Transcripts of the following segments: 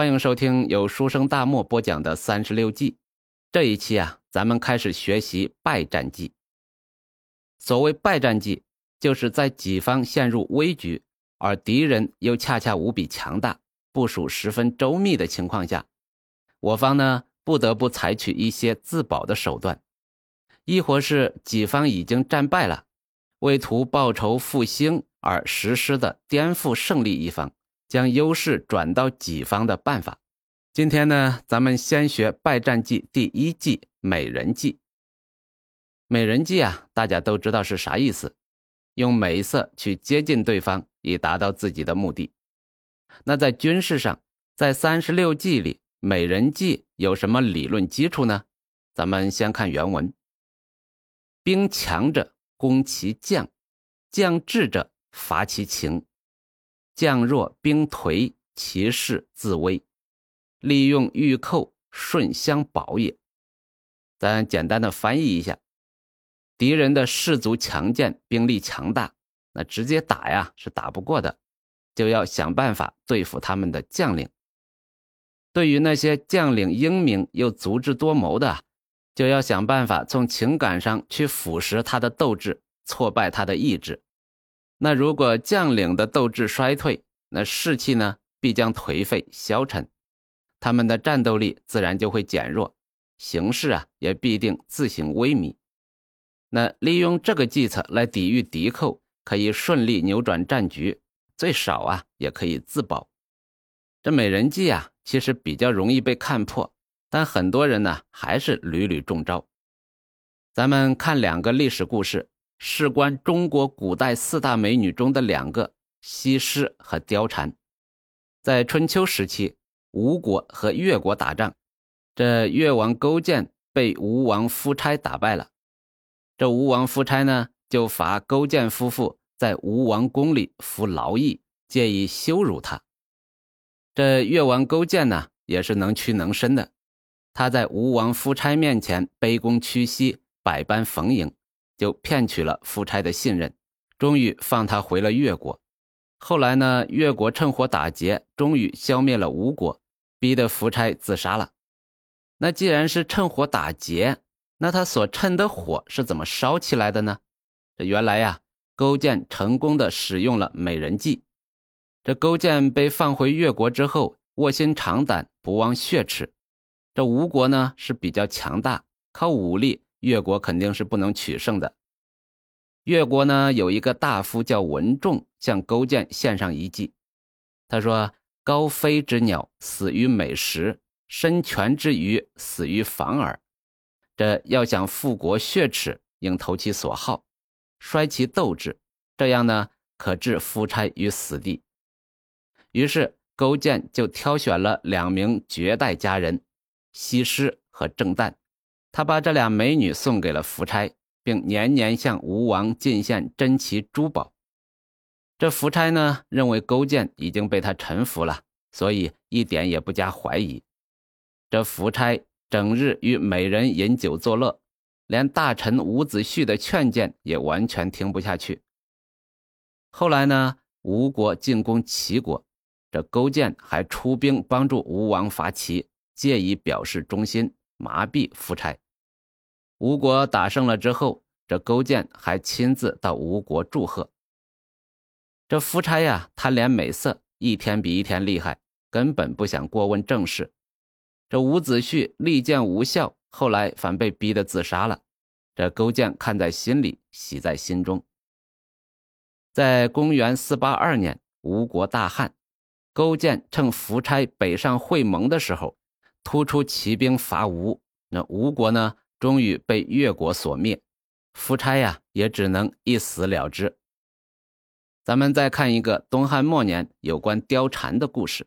欢迎收听由书生大漠播讲的三十六计。这一期啊，咱们开始学习败战计。所谓败战计，就是在己方陷入危局，而敌人又恰恰无比强大，部署十分周密的情况下，我方呢不得不采取一些自保的手段，亦或是己方已经战败了，为图报仇复兴而实施的颠覆胜利一方。将优势转到己方的办法。今天呢，咱们先学败战计第一计美人计。美人计啊，大家都知道是啥意思，用美色去接近对方，以达到自己的目的。那在军事上，在三十六计里，美人计有什么理论基础呢？咱们先看原文：兵强者攻其将，将智者伐其情。将弱兵颓，其势自危。利用御寇，顺相保也。咱简单的翻译一下：敌人的士卒强健，兵力强大，那直接打呀是打不过的，就要想办法对付他们的将领。对于那些将领英明又足智多谋的，就要想办法从情感上去腐蚀他的斗志，挫败他的意志。那如果将领的斗志衰退，那士气呢必将颓废消沉，他们的战斗力自然就会减弱，形势啊也必定自行萎靡。那利用这个计策来抵御敌寇，可以顺利扭转战局，最少啊也可以自保。这美人计啊其实比较容易被看破，但很多人呢还是屡屡中招。咱们看两个历史故事。事关中国古代四大美女中的两个西施和貂蝉，在春秋时期，吴国和越国打仗，这越王勾践被吴王夫差打败了。这吴王夫差呢，就罚勾践夫妇在吴王宫里服劳役，借以羞辱他。这越王勾践呢，也是能屈能伸的，他在吴王夫差面前卑躬屈膝，百般逢迎。就骗取了夫差的信任，终于放他回了越国。后来呢，越国趁火打劫，终于消灭了吴国，逼得夫差自杀了。那既然是趁火打劫，那他所趁的火是怎么烧起来的呢？这原来呀，勾践成功的使用了美人计。这勾践被放回越国之后，卧薪尝胆，不忘血耻。这吴国呢是比较强大，靠武力。越国肯定是不能取胜的。越国呢有一个大夫叫文仲，向勾践献上一计。他说：“高飞之鸟死于美食，深泉之鱼死于反饵。这要想复国血耻，应投其所好，衰其斗志，这样呢可置夫差于死地。”于是勾践就挑选了两名绝代佳人，西施和郑旦。他把这俩美女送给了夫差，并年年向吴王进献珍奇珠宝。这夫差呢，认为勾践已经被他臣服了，所以一点也不加怀疑。这夫差整日与美人饮酒作乐，连大臣伍子胥的劝谏也完全听不下去。后来呢，吴国进攻齐国，这勾践还出兵帮助吴王伐齐，借以表示忠心。麻痹夫差，吴国打胜了之后，这勾践还亲自到吴国祝贺。这夫差呀，贪恋美色，一天比一天厉害，根本不想过问政事。这伍子胥力荐无效，后来反被逼得自杀了。这勾践看在心里，喜在心中。在公元四八二年，吴国大旱，勾践趁夫差北上会盟的时候。突出骑兵伐吴，那吴国呢，终于被越国所灭，夫差呀也只能一死了之。咱们再看一个东汉末年有关貂蝉的故事。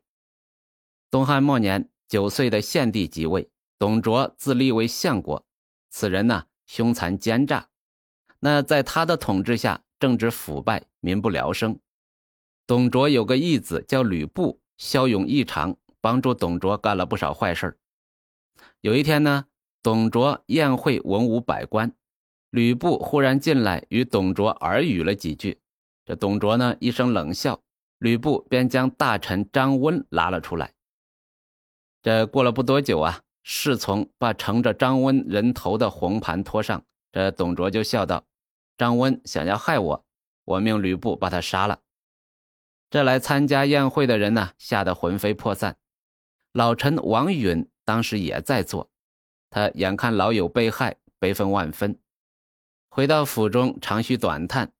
东汉末年，九岁的献帝即位，董卓自立为相国。此人呢，凶残奸诈，那在他的统治下，政治腐败，民不聊生。董卓有个义子叫吕布，骁勇异常。帮助董卓干了不少坏事有一天呢，董卓宴会文武百官，吕布忽然进来与董卓耳语了几句。这董卓呢一声冷笑，吕布便将大臣张温拉了出来。这过了不多久啊，侍从把盛着张温人头的红盘托上，这董卓就笑道：“张温想要害我，我命吕布把他杀了。”这来参加宴会的人呢，吓得魂飞魄散。老臣王允当时也在座，他眼看老友被害，悲愤万分，回到府中长吁短叹，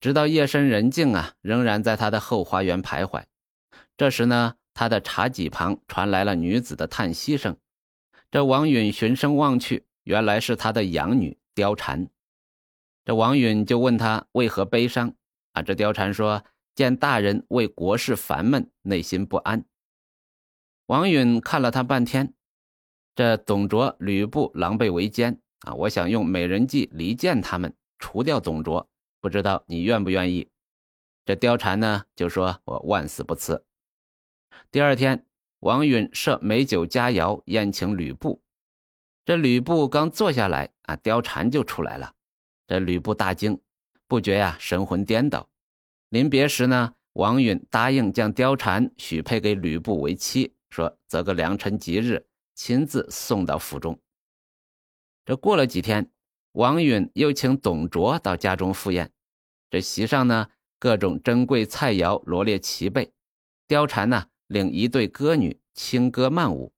直到夜深人静啊，仍然在他的后花园徘徊。这时呢。他的茶几旁传来了女子的叹息声，这王允循声望去，原来是他的养女貂蝉。这王允就问他为何悲伤啊？这貂蝉说：“见大人为国事烦闷，内心不安。”王允看了他半天，这董卓、吕布狼狈为奸啊！我想用美人计离间他们，除掉董卓，不知道你愿不愿意？这貂蝉呢就说：“我万死不辞。”第二天，王允设美酒佳肴宴请吕布。这吕布刚坐下来啊，貂蝉就出来了。这吕布大惊，不觉呀神魂颠倒。临别时呢，王允答应将貂蝉许配给吕布为妻，说择个良辰吉日，亲自送到府中。这过了几天，王允又请董卓到家中赴宴。这席上呢，各种珍贵菜肴罗列齐备。貂蝉呢？领一对歌女轻歌曼舞，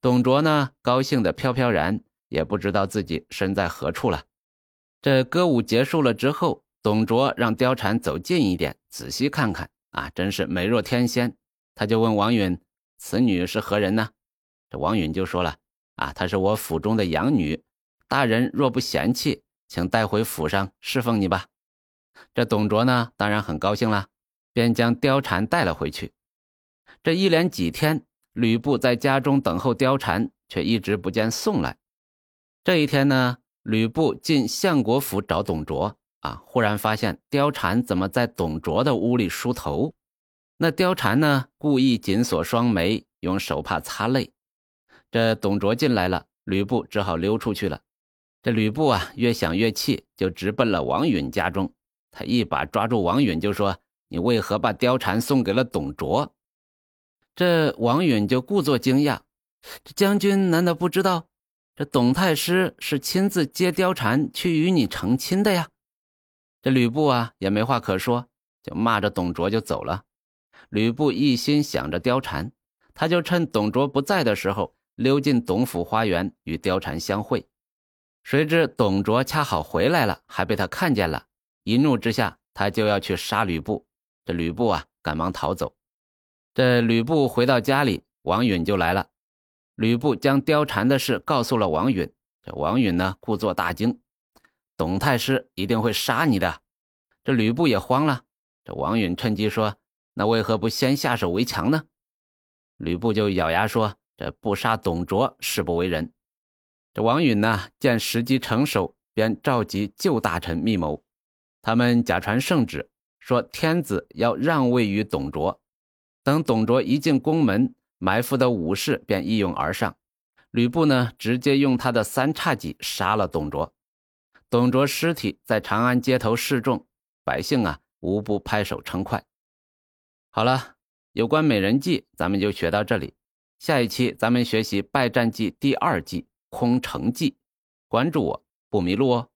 董卓呢高兴的飘飘然，也不知道自己身在何处了。这歌舞结束了之后，董卓让貂蝉走近一点，仔细看看啊，真是美若天仙。他就问王允：“此女是何人呢？”这王允就说了：“啊，她是我府中的养女，大人若不嫌弃，请带回府上侍奉你吧。”这董卓呢，当然很高兴了，便将貂蝉带了回去。这一连几天，吕布在家中等候貂蝉，却一直不见送来。这一天呢，吕布进相国府找董卓啊，忽然发现貂蝉怎么在董卓的屋里梳头？那貂蝉呢，故意紧锁双眉，用手帕擦泪。这董卓进来了，吕布只好溜出去了。这吕布啊，越想越气，就直奔了王允家中。他一把抓住王允，就说：“你为何把貂蝉送给了董卓？”这王允就故作惊讶，这将军难道不知道，这董太师是亲自接貂蝉去与你成亲的呀？这吕布啊也没话可说，就骂着董卓就走了。吕布一心想着貂蝉，他就趁董卓不在的时候溜进董府花园与貂蝉相会。谁知董卓恰好回来了，还被他看见了，一怒之下他就要去杀吕布。这吕布啊赶忙逃走。这吕布回到家里，王允就来了。吕布将貂蝉的事告诉了王允，这王允呢，故作大惊，董太师一定会杀你的。这吕布也慌了。这王允趁机说：“那为何不先下手为强呢？”吕布就咬牙说：“这不杀董卓，誓不为人。”这王允呢，见时机成熟，便召集旧大臣密谋。他们假传圣旨，说天子要让位于董卓。等董卓一进宫门，埋伏的武士便一拥而上。吕布呢，直接用他的三叉戟杀了董卓。董卓尸体在长安街头示众，百姓啊无不拍手称快。好了，有关美人计，咱们就学到这里。下一期咱们学习败战记第二计空城计。关注我不迷路哦。